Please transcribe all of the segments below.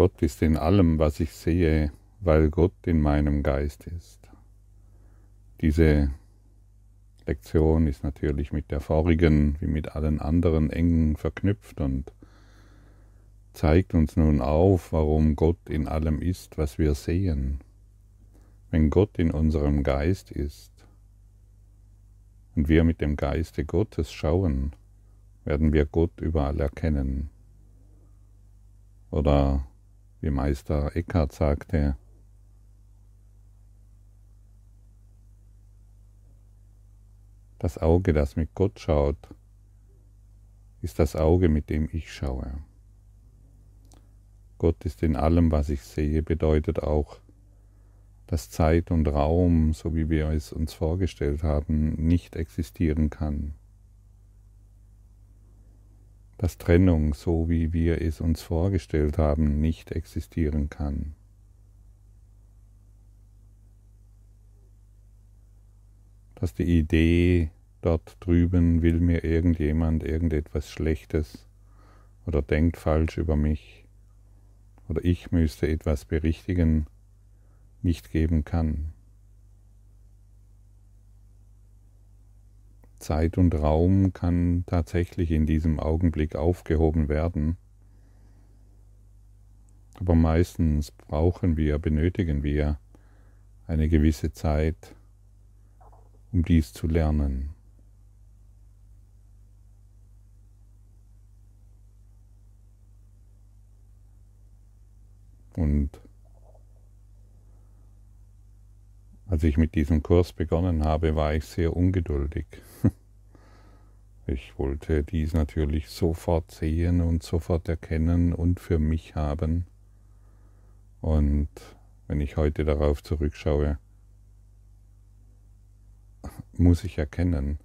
Gott ist in allem, was ich sehe, weil Gott in meinem Geist ist. Diese Lektion ist natürlich mit der vorigen wie mit allen anderen eng verknüpft und zeigt uns nun auf, warum Gott in allem ist, was wir sehen. Wenn Gott in unserem Geist ist und wir mit dem Geiste Gottes schauen, werden wir Gott überall erkennen. Oder wie Meister Eckhart sagte, das Auge, das mit Gott schaut, ist das Auge, mit dem ich schaue. Gott ist in allem, was ich sehe, bedeutet auch, dass Zeit und Raum, so wie wir es uns vorgestellt haben, nicht existieren kann. Dass Trennung, so wie wir es uns vorgestellt haben, nicht existieren kann. Dass die Idee, dort drüben will mir irgendjemand irgendetwas Schlechtes oder denkt falsch über mich, oder ich müsste etwas berichtigen, nicht geben kann. Zeit und Raum kann tatsächlich in diesem Augenblick aufgehoben werden, aber meistens brauchen wir, benötigen wir eine gewisse Zeit, um dies zu lernen. Und als ich mit diesem Kurs begonnen habe, war ich sehr ungeduldig. Ich wollte dies natürlich sofort sehen und sofort erkennen und für mich haben. Und wenn ich heute darauf zurückschaue, muss ich erkennen,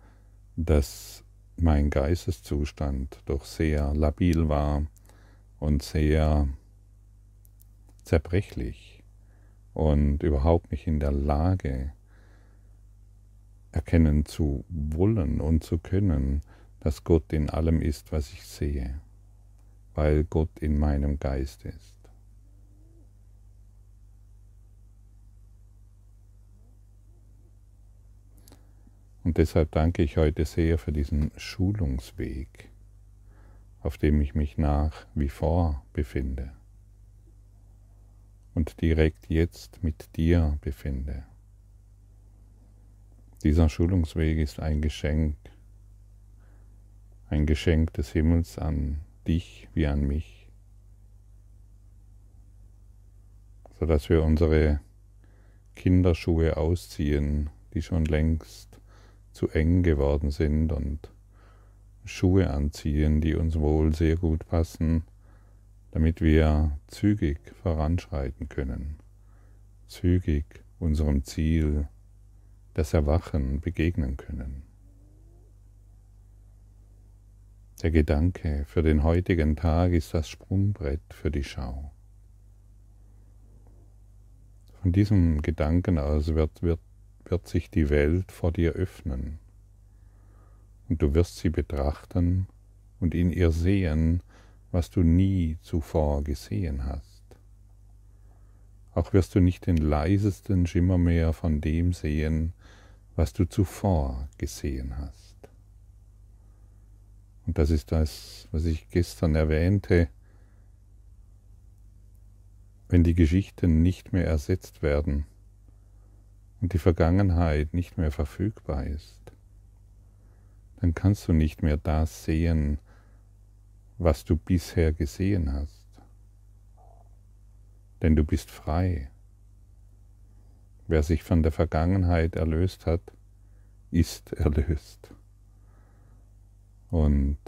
dass mein Geisteszustand doch sehr labil war und sehr zerbrechlich und überhaupt nicht in der Lage, erkennen zu wollen und zu können, dass Gott in allem ist, was ich sehe, weil Gott in meinem Geist ist. Und deshalb danke ich heute sehr für diesen Schulungsweg, auf dem ich mich nach wie vor befinde und direkt jetzt mit dir befinde. Dieser Schulungsweg ist ein Geschenk, ein Geschenk des Himmels an dich wie an mich, sodass wir unsere Kinderschuhe ausziehen, die schon längst zu eng geworden sind und Schuhe anziehen, die uns wohl sehr gut passen, damit wir zügig voranschreiten können, zügig unserem Ziel, das Erwachen, begegnen können. Der Gedanke für den heutigen Tag ist das Sprungbrett für die Schau. Von diesem Gedanken aus wird, wird, wird sich die Welt vor dir öffnen und du wirst sie betrachten und in ihr sehen, was du nie zuvor gesehen hast. Auch wirst du nicht den leisesten Schimmer mehr von dem sehen, was du zuvor gesehen hast. Und das ist das, was ich gestern erwähnte, wenn die Geschichten nicht mehr ersetzt werden und die Vergangenheit nicht mehr verfügbar ist, dann kannst du nicht mehr das sehen, was du bisher gesehen hast. Denn du bist frei. Wer sich von der Vergangenheit erlöst hat, ist erlöst. Und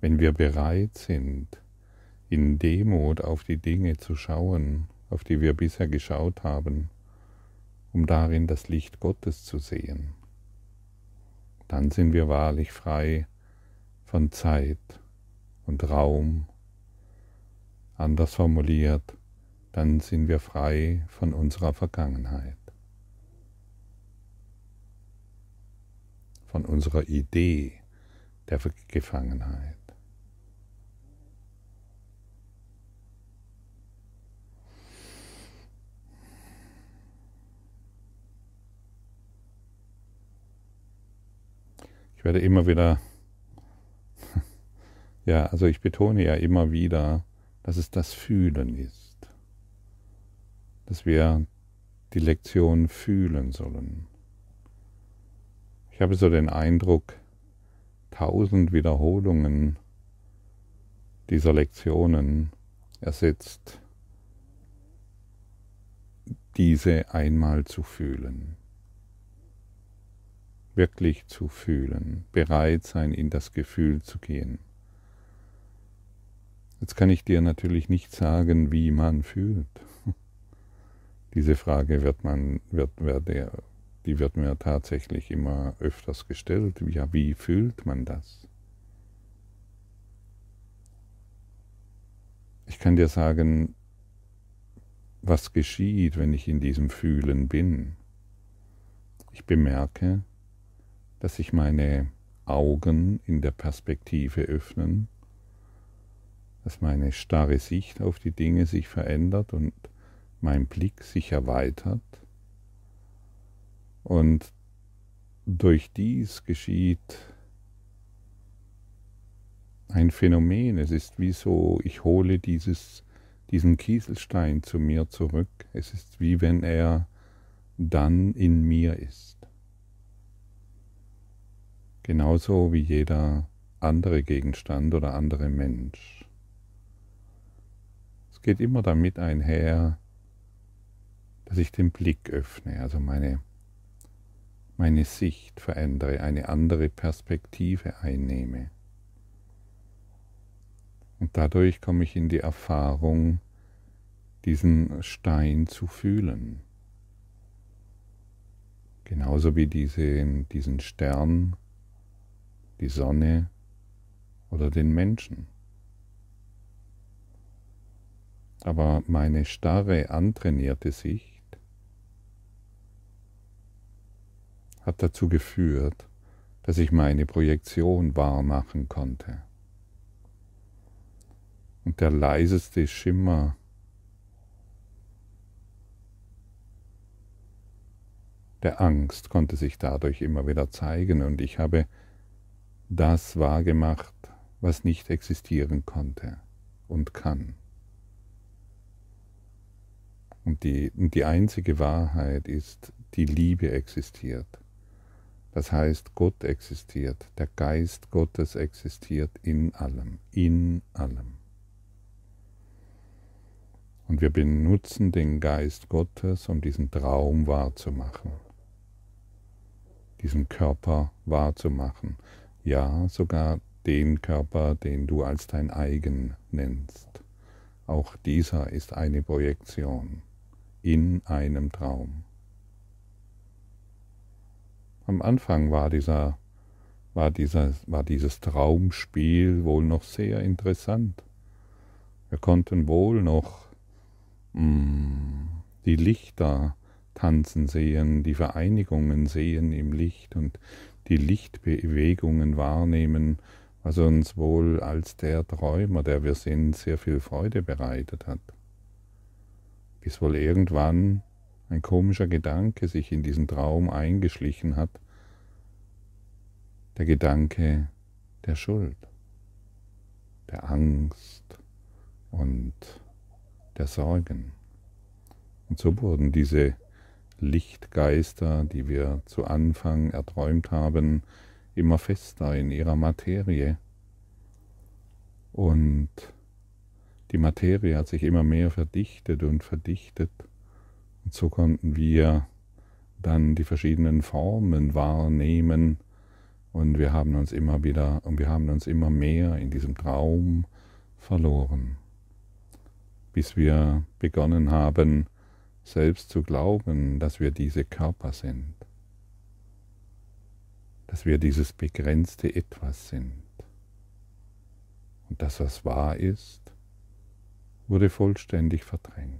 wenn wir bereit sind, in Demut auf die Dinge zu schauen, auf die wir bisher geschaut haben, um darin das Licht Gottes zu sehen, dann sind wir wahrlich frei von Zeit und Raum. Anders formuliert, dann sind wir frei von unserer Vergangenheit, von unserer Idee der Gefangenheit. Ich werde immer wieder ja, also ich betone ja immer wieder, dass es das Fühlen ist, dass wir die Lektion fühlen sollen. Ich habe so den Eindruck, tausend Wiederholungen dieser Lektionen ersetzt diese einmal zu fühlen. Wirklich zu fühlen, bereit sein, in das Gefühl zu gehen. Jetzt kann ich dir natürlich nicht sagen, wie man fühlt. Diese Frage wird man, wird, wird der, die wird mir tatsächlich immer öfters gestellt. Ja, wie fühlt man das? Ich kann dir sagen, was geschieht, wenn ich in diesem Fühlen bin. Ich bemerke, dass sich meine Augen in der Perspektive öffnen, dass meine starre Sicht auf die Dinge sich verändert und mein Blick sich erweitert. Und durch dies geschieht ein Phänomen. Es ist wie so, ich hole dieses diesen Kieselstein zu mir zurück. Es ist wie wenn er dann in mir ist. Genauso wie jeder andere Gegenstand oder andere Mensch. Es geht immer damit einher, dass ich den Blick öffne, also meine, meine Sicht verändere, eine andere Perspektive einnehme. Und dadurch komme ich in die Erfahrung, diesen Stein zu fühlen. Genauso wie diese, diesen Stern, die Sonne oder den Menschen. Aber meine starre, antrainierte Sicht hat dazu geführt, dass ich meine Projektion wahr machen konnte und der leiseste Schimmer der Angst konnte sich dadurch immer wieder zeigen und ich habe das wahrgemacht, was nicht existieren konnte und kann. Und die, und die einzige Wahrheit ist, die Liebe existiert. Das heißt, Gott existiert, der Geist Gottes existiert in allem, in allem. Und wir benutzen den Geist Gottes, um diesen Traum wahrzumachen, diesen Körper wahrzumachen, ja sogar den Körper, den du als dein eigen nennst. Auch dieser ist eine Projektion in einem Traum. Am Anfang war, dieser, war, dieser, war dieses Traumspiel wohl noch sehr interessant. Wir konnten wohl noch Mm, die Lichter tanzen sehen, die Vereinigungen sehen im Licht und die Lichtbewegungen wahrnehmen, was uns wohl als der Träumer, der wir sind, sehr viel Freude bereitet hat. Bis wohl irgendwann ein komischer Gedanke sich in diesen Traum eingeschlichen hat, der Gedanke der Schuld, der Angst und der Sorgen. Und so wurden diese Lichtgeister, die wir zu Anfang erträumt haben, immer fester in ihrer Materie. Und die Materie hat sich immer mehr verdichtet und verdichtet. Und so konnten wir dann die verschiedenen Formen wahrnehmen und wir haben uns immer wieder und wir haben uns immer mehr in diesem Traum verloren bis wir begonnen haben, selbst zu glauben, dass wir diese Körper sind, dass wir dieses begrenzte Etwas sind. Und das, was wahr ist, wurde vollständig verdrängt.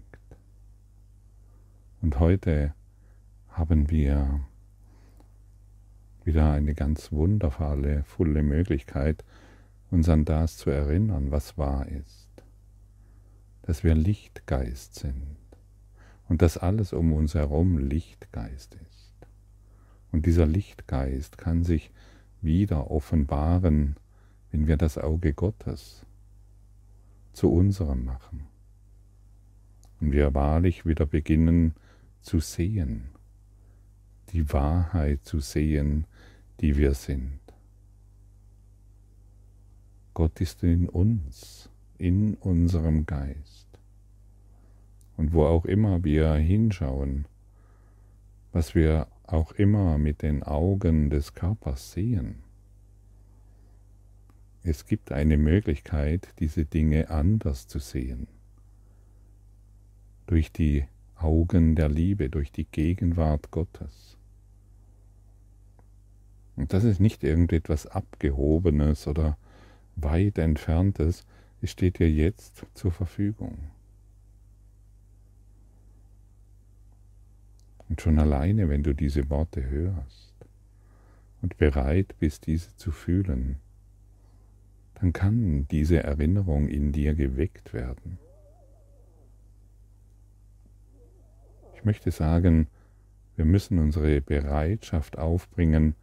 Und heute haben wir wieder eine ganz wundervolle, volle Möglichkeit, uns an das zu erinnern, was wahr ist dass wir Lichtgeist sind und dass alles um uns herum Lichtgeist ist. Und dieser Lichtgeist kann sich wieder offenbaren, wenn wir das Auge Gottes zu unserem machen und wir wahrlich wieder beginnen zu sehen, die Wahrheit zu sehen, die wir sind. Gott ist in uns, in unserem Geist. Und wo auch immer wir hinschauen, was wir auch immer mit den Augen des Körpers sehen, es gibt eine Möglichkeit, diese Dinge anders zu sehen. Durch die Augen der Liebe, durch die Gegenwart Gottes. Und das ist nicht irgendetwas Abgehobenes oder weit entferntes, es steht dir jetzt zur Verfügung. Und schon alleine, wenn du diese Worte hörst und bereit bist, diese zu fühlen, dann kann diese Erinnerung in dir geweckt werden. Ich möchte sagen, wir müssen unsere Bereitschaft aufbringen,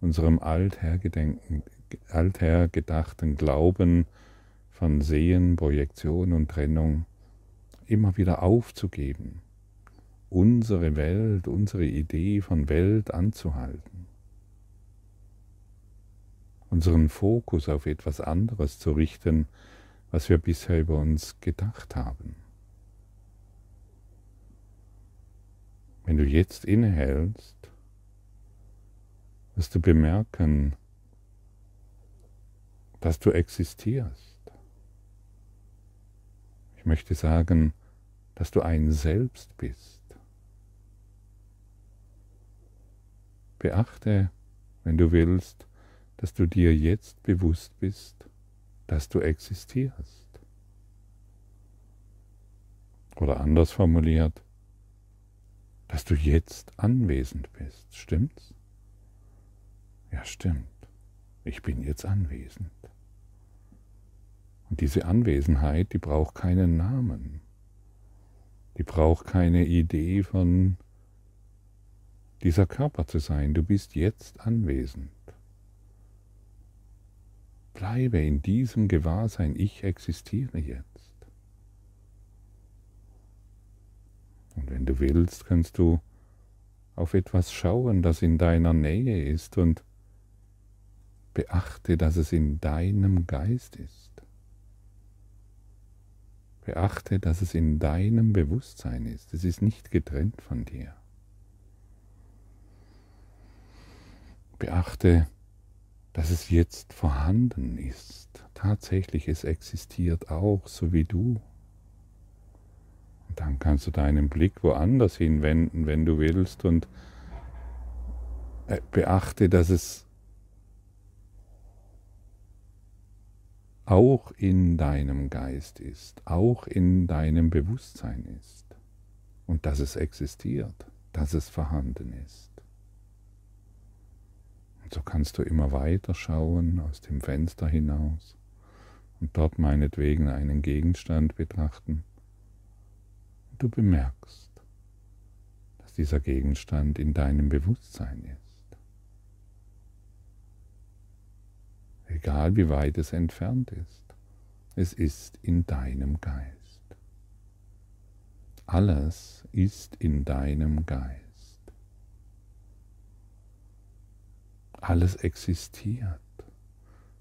unserem althergedachten Glauben von Sehen, Projektion und Trennung immer wieder aufzugeben, unsere Welt, unsere Idee von Welt anzuhalten unseren Fokus auf etwas anderes zu richten, was wir bisher über uns gedacht haben. Wenn du jetzt innehältst, wirst du bemerken, dass du existierst. Ich möchte sagen, dass du ein Selbst bist. Beachte, wenn du willst, dass du dir jetzt bewusst bist, dass du existierst. Oder anders formuliert, dass du jetzt anwesend bist. Stimmt's? Ja, stimmt. Ich bin jetzt anwesend. Und diese Anwesenheit, die braucht keinen Namen. Die braucht keine Idee von dieser Körper zu sein. Du bist jetzt anwesend. Bleibe in diesem Gewahrsein, ich existiere jetzt. Und wenn du willst, kannst du auf etwas schauen, das in deiner Nähe ist und beachte, dass es in deinem Geist ist. Beachte, dass es in deinem Bewusstsein ist. Es ist nicht getrennt von dir. Beachte, dass es jetzt vorhanden ist. Tatsächlich, es existiert auch, so wie du. Und dann kannst du deinen Blick woanders hinwenden, wenn du willst, und äh, beachte, dass es auch in deinem Geist ist, auch in deinem Bewusstsein ist und dass es existiert, dass es vorhanden ist. Und so kannst du immer weiter schauen aus dem Fenster hinaus und dort meinetwegen einen Gegenstand betrachten. Und du bemerkst, dass dieser Gegenstand in deinem Bewusstsein ist. Egal wie weit es entfernt ist, es ist in deinem Geist. Alles ist in deinem Geist. Alles existiert,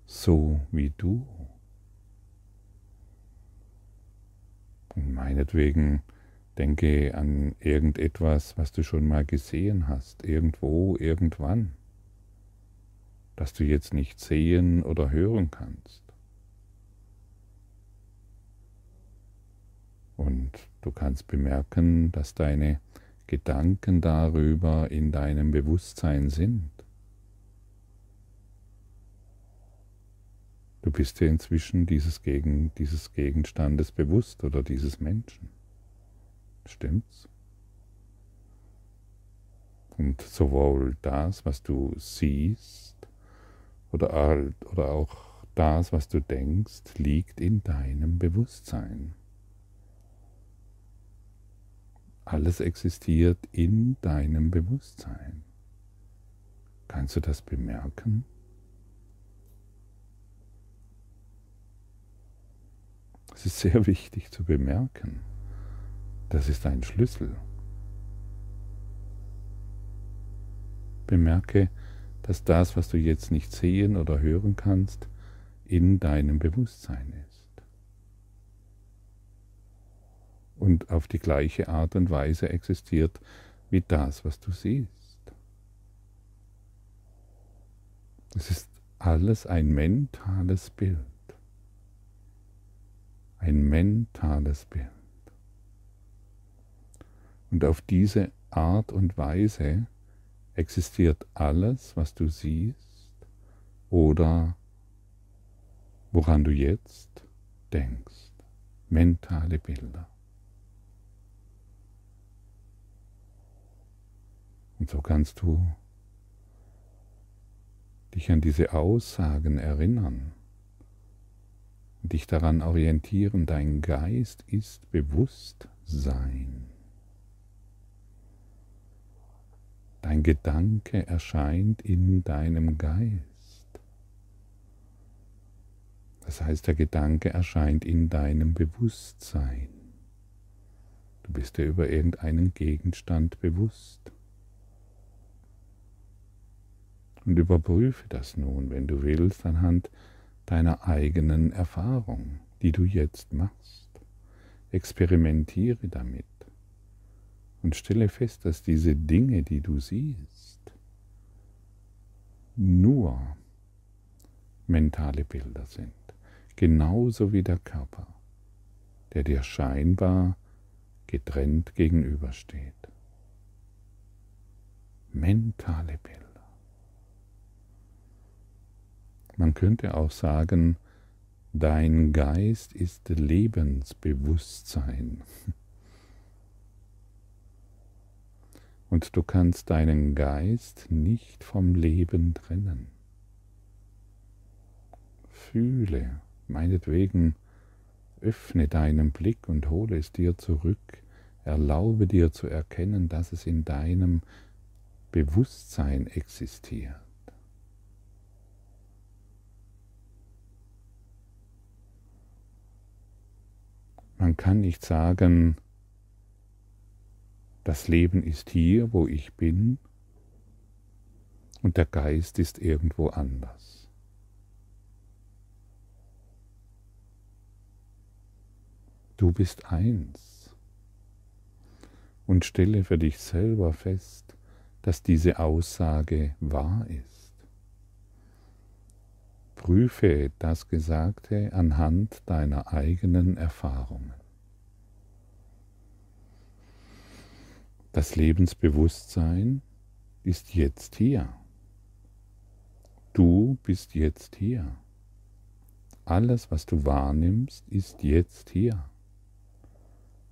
so wie du. Und meinetwegen denke an irgendetwas, was du schon mal gesehen hast, irgendwo, irgendwann, das du jetzt nicht sehen oder hören kannst. Und du kannst bemerken, dass deine Gedanken darüber in deinem Bewusstsein sind. Du bist dir inzwischen dieses, Gegen, dieses Gegenstandes bewusst oder dieses Menschen. Stimmt's? Und sowohl das, was du siehst, oder, oder auch das, was du denkst, liegt in deinem Bewusstsein. Alles existiert in deinem Bewusstsein. Kannst du das bemerken? Das ist sehr wichtig zu bemerken. Das ist ein Schlüssel. Bemerke, dass das, was du jetzt nicht sehen oder hören kannst, in deinem Bewusstsein ist. Und auf die gleiche Art und Weise existiert wie das, was du siehst. Es ist alles ein mentales Bild. Ein mentales Bild. Und auf diese Art und Weise existiert alles, was du siehst oder woran du jetzt denkst. Mentale Bilder. Und so kannst du dich an diese Aussagen erinnern dich daran orientieren, dein Geist ist Bewusstsein. Dein Gedanke erscheint in deinem Geist. Das heißt, der Gedanke erscheint in deinem Bewusstsein. Du bist dir über irgendeinen Gegenstand bewusst. Und überprüfe das nun, wenn du willst, anhand deiner eigenen Erfahrung, die du jetzt machst. Experimentiere damit und stelle fest, dass diese Dinge, die du siehst, nur mentale Bilder sind, genauso wie der Körper, der dir scheinbar getrennt gegenübersteht. Mentale Bilder. Man könnte auch sagen, dein Geist ist Lebensbewusstsein. Und du kannst deinen Geist nicht vom Leben trennen. Fühle, meinetwegen, öffne deinen Blick und hole es dir zurück. Erlaube dir zu erkennen, dass es in deinem Bewusstsein existiert. Man kann nicht sagen, das Leben ist hier, wo ich bin, und der Geist ist irgendwo anders. Du bist eins. Und stelle für dich selber fest, dass diese Aussage wahr ist. Prüfe das Gesagte anhand deiner eigenen Erfahrungen. Das Lebensbewusstsein ist jetzt hier. Du bist jetzt hier. Alles, was du wahrnimmst, ist jetzt hier.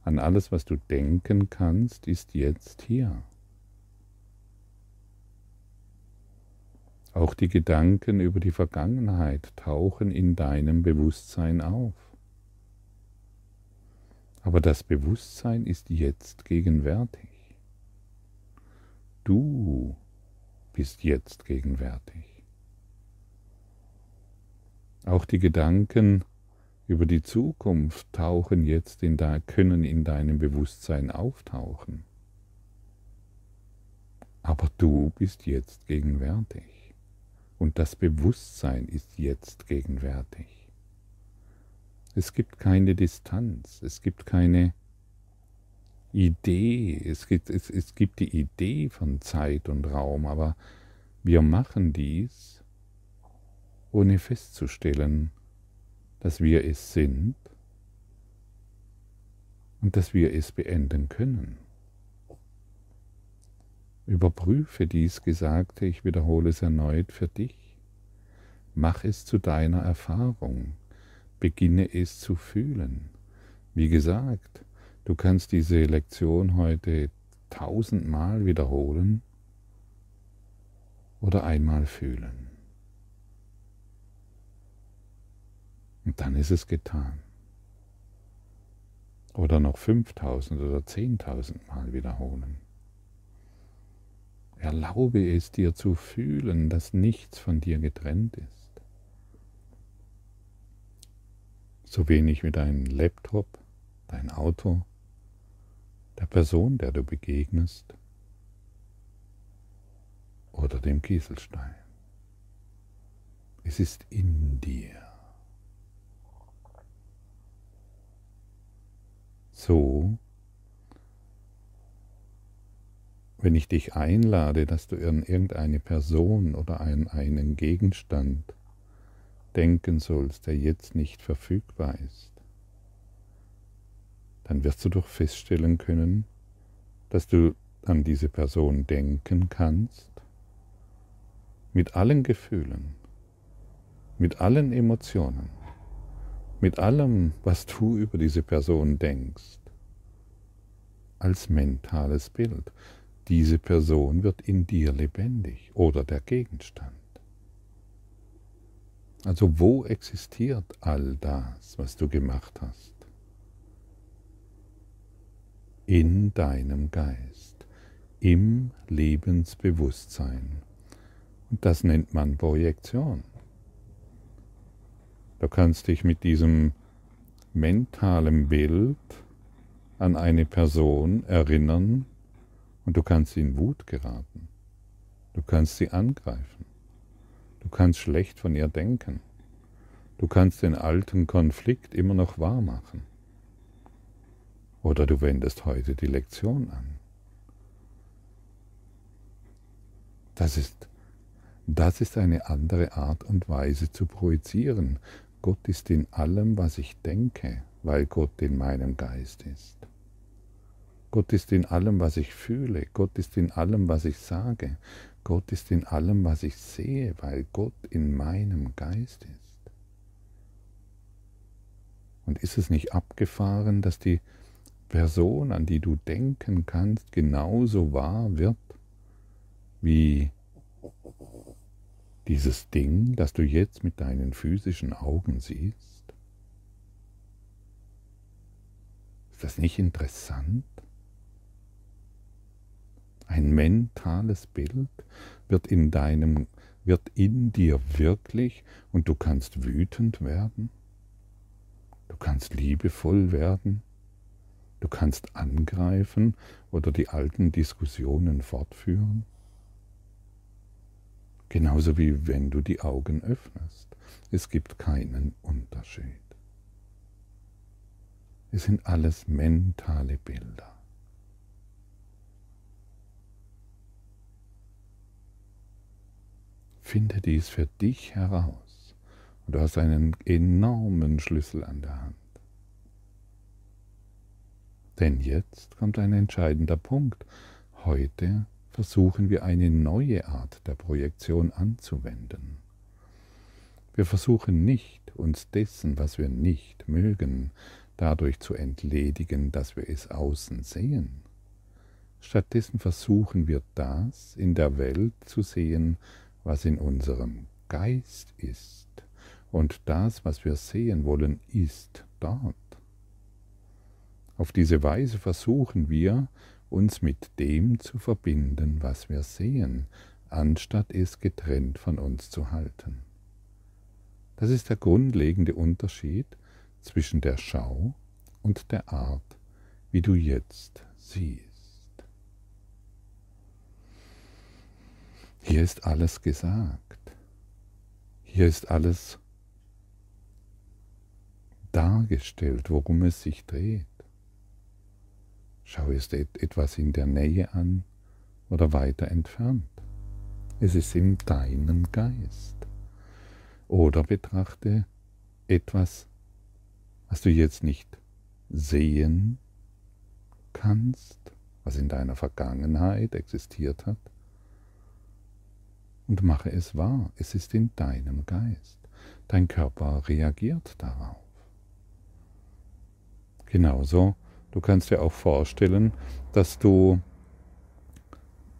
An alles, was du denken kannst, ist jetzt hier. Auch die Gedanken über die Vergangenheit tauchen in deinem Bewusstsein auf. Aber das Bewusstsein ist jetzt gegenwärtig. Du bist jetzt gegenwärtig. Auch die Gedanken über die Zukunft tauchen jetzt in da, können in deinem Bewusstsein auftauchen. Aber du bist jetzt gegenwärtig. Und das Bewusstsein ist jetzt gegenwärtig. Es gibt keine Distanz, es gibt keine Idee, es gibt, es, es gibt die Idee von Zeit und Raum, aber wir machen dies, ohne festzustellen, dass wir es sind und dass wir es beenden können. Überprüfe dies Gesagte, ich wiederhole es erneut für dich. Mach es zu deiner Erfahrung, beginne es zu fühlen. Wie gesagt, du kannst diese Lektion heute tausendmal wiederholen oder einmal fühlen. Und dann ist es getan. Oder noch fünftausend oder zehntausend Mal wiederholen. Erlaube es dir zu fühlen, dass nichts von dir getrennt ist. so wenig wie dein Laptop, dein Auto, der Person, der du begegnest oder dem Kieselstein. Es ist in dir. So, wenn ich dich einlade, dass du in irgendeine Person oder an einen Gegenstand denken sollst, der jetzt nicht verfügbar ist, dann wirst du doch feststellen können, dass du an diese Person denken kannst, mit allen Gefühlen, mit allen Emotionen, mit allem, was du über diese Person denkst, als mentales Bild. Diese Person wird in dir lebendig oder der Gegenstand. Also wo existiert all das, was du gemacht hast? In deinem Geist, im Lebensbewusstsein. Und das nennt man Projektion. Du kannst dich mit diesem mentalen Bild an eine Person erinnern und du kannst in Wut geraten. Du kannst sie angreifen. Du kannst schlecht von ihr denken. Du kannst den alten Konflikt immer noch wahr machen. Oder du wendest heute die Lektion an. Das ist, das ist eine andere Art und Weise zu projizieren, Gott ist in allem, was ich denke, weil Gott in meinem Geist ist. Gott ist in allem, was ich fühle. Gott ist in allem, was ich sage. Gott ist in allem, was ich sehe, weil Gott in meinem Geist ist. Und ist es nicht abgefahren, dass die Person, an die du denken kannst, genauso wahr wird wie dieses Ding, das du jetzt mit deinen physischen Augen siehst? Ist das nicht interessant? Ein mentales Bild wird in deinem wird in dir wirklich und du kannst wütend werden, du kannst liebevoll werden, du kannst angreifen oder die alten Diskussionen fortführen. Genauso wie wenn du die Augen öffnest. Es gibt keinen Unterschied. Es sind alles mentale Bilder. Finde dies für dich heraus und du hast einen enormen Schlüssel an der Hand. Denn jetzt kommt ein entscheidender Punkt. Heute versuchen wir eine neue Art der Projektion anzuwenden. Wir versuchen nicht, uns dessen, was wir nicht mögen, dadurch zu entledigen, dass wir es außen sehen. Stattdessen versuchen wir das in der Welt zu sehen, was in unserem Geist ist. Und das, was wir sehen wollen, ist dort. Auf diese Weise versuchen wir, uns mit dem zu verbinden, was wir sehen, anstatt es getrennt von uns zu halten. Das ist der grundlegende Unterschied zwischen der Schau und der Art, wie du jetzt siehst. Hier ist alles gesagt. Hier ist alles dargestellt, worum es sich dreht. Schau es etwas in der Nähe an oder weiter entfernt. Es ist in deinem Geist. Oder betrachte etwas, was du jetzt nicht sehen kannst, was in deiner Vergangenheit existiert hat, und mache es wahr. Es ist in deinem Geist. Dein Körper reagiert darauf. Genauso Du kannst dir auch vorstellen, dass du,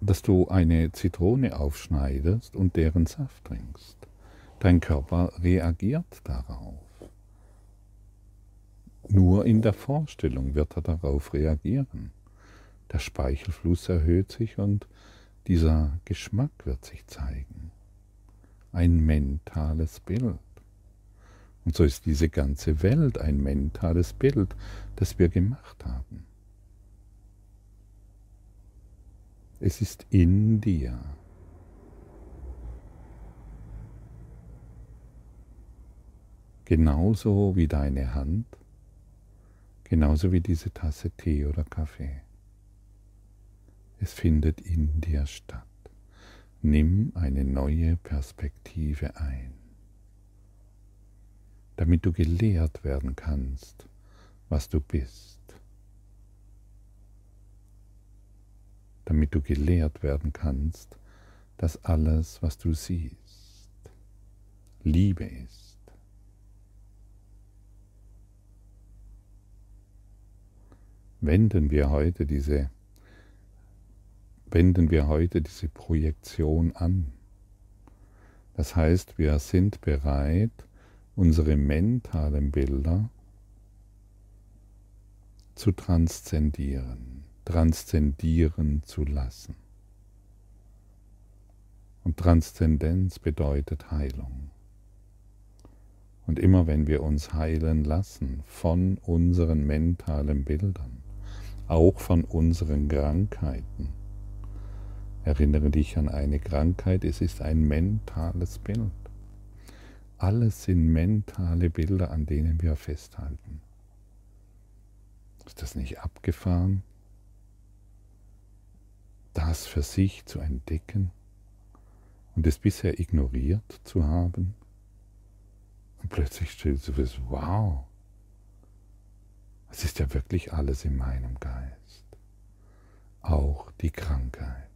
dass du eine Zitrone aufschneidest und deren Saft trinkst. Dein Körper reagiert darauf. Nur in der Vorstellung wird er darauf reagieren. Der Speichelfluss erhöht sich und dieser Geschmack wird sich zeigen. Ein mentales Bild. Und so ist diese ganze Welt ein mentales Bild, das wir gemacht haben. Es ist in dir. Genauso wie deine Hand, genauso wie diese Tasse Tee oder Kaffee. Es findet in dir statt. Nimm eine neue Perspektive ein, damit du gelehrt werden kannst, was du bist. damit du gelehrt werden kannst, dass alles, was du siehst, Liebe ist. Wenden wir heute diese wenden wir heute diese Projektion an. Das heißt, wir sind bereit, unsere mentalen Bilder zu transzendieren transzendieren zu lassen. Und Transzendenz bedeutet Heilung. Und immer wenn wir uns heilen lassen von unseren mentalen Bildern, auch von unseren Krankheiten, erinnere dich an eine Krankheit, es ist ein mentales Bild. Alles sind mentale Bilder, an denen wir festhalten. Ist das nicht abgefahren? das für sich zu entdecken und es bisher ignoriert zu haben. Und plötzlich stellst du fest, wow, es ist ja wirklich alles in meinem Geist, auch die Krankheit.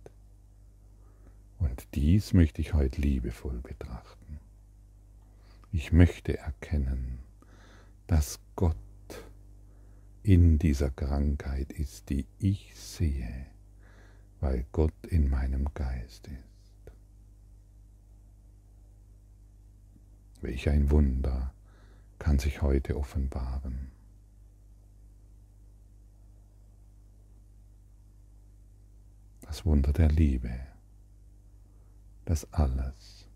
Und dies möchte ich heute liebevoll betrachten. Ich möchte erkennen, dass Gott in dieser Krankheit ist, die ich sehe weil Gott in meinem Geist ist. Welch ein Wunder kann sich heute offenbaren. Das Wunder der Liebe, das alles,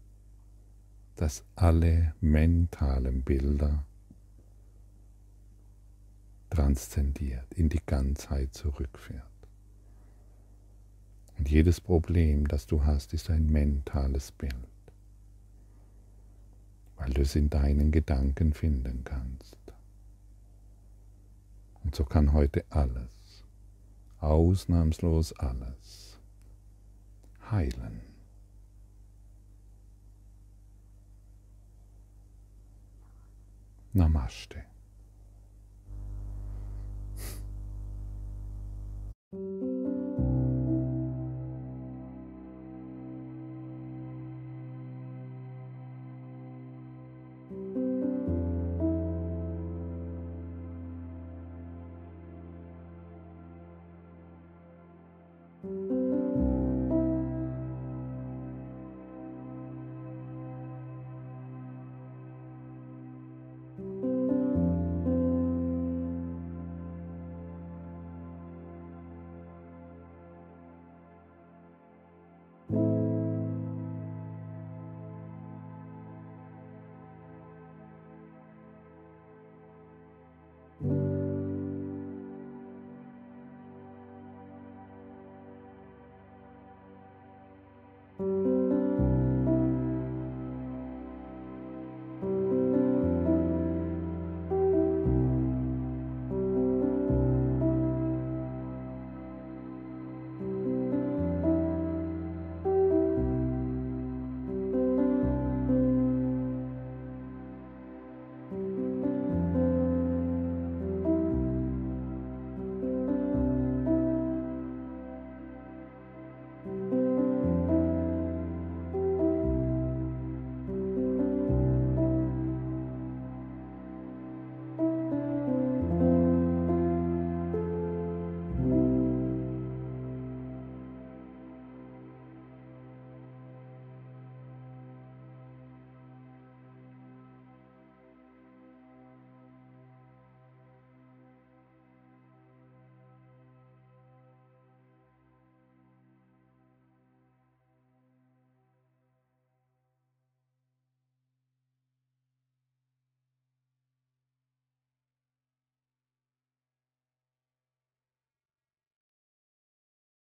das alle mentalen Bilder transzendiert, in die Ganzheit zurückführt. Und jedes Problem, das du hast, ist ein mentales Bild, weil du es in deinen Gedanken finden kannst. Und so kann heute alles, ausnahmslos alles, heilen. Namaszty. thank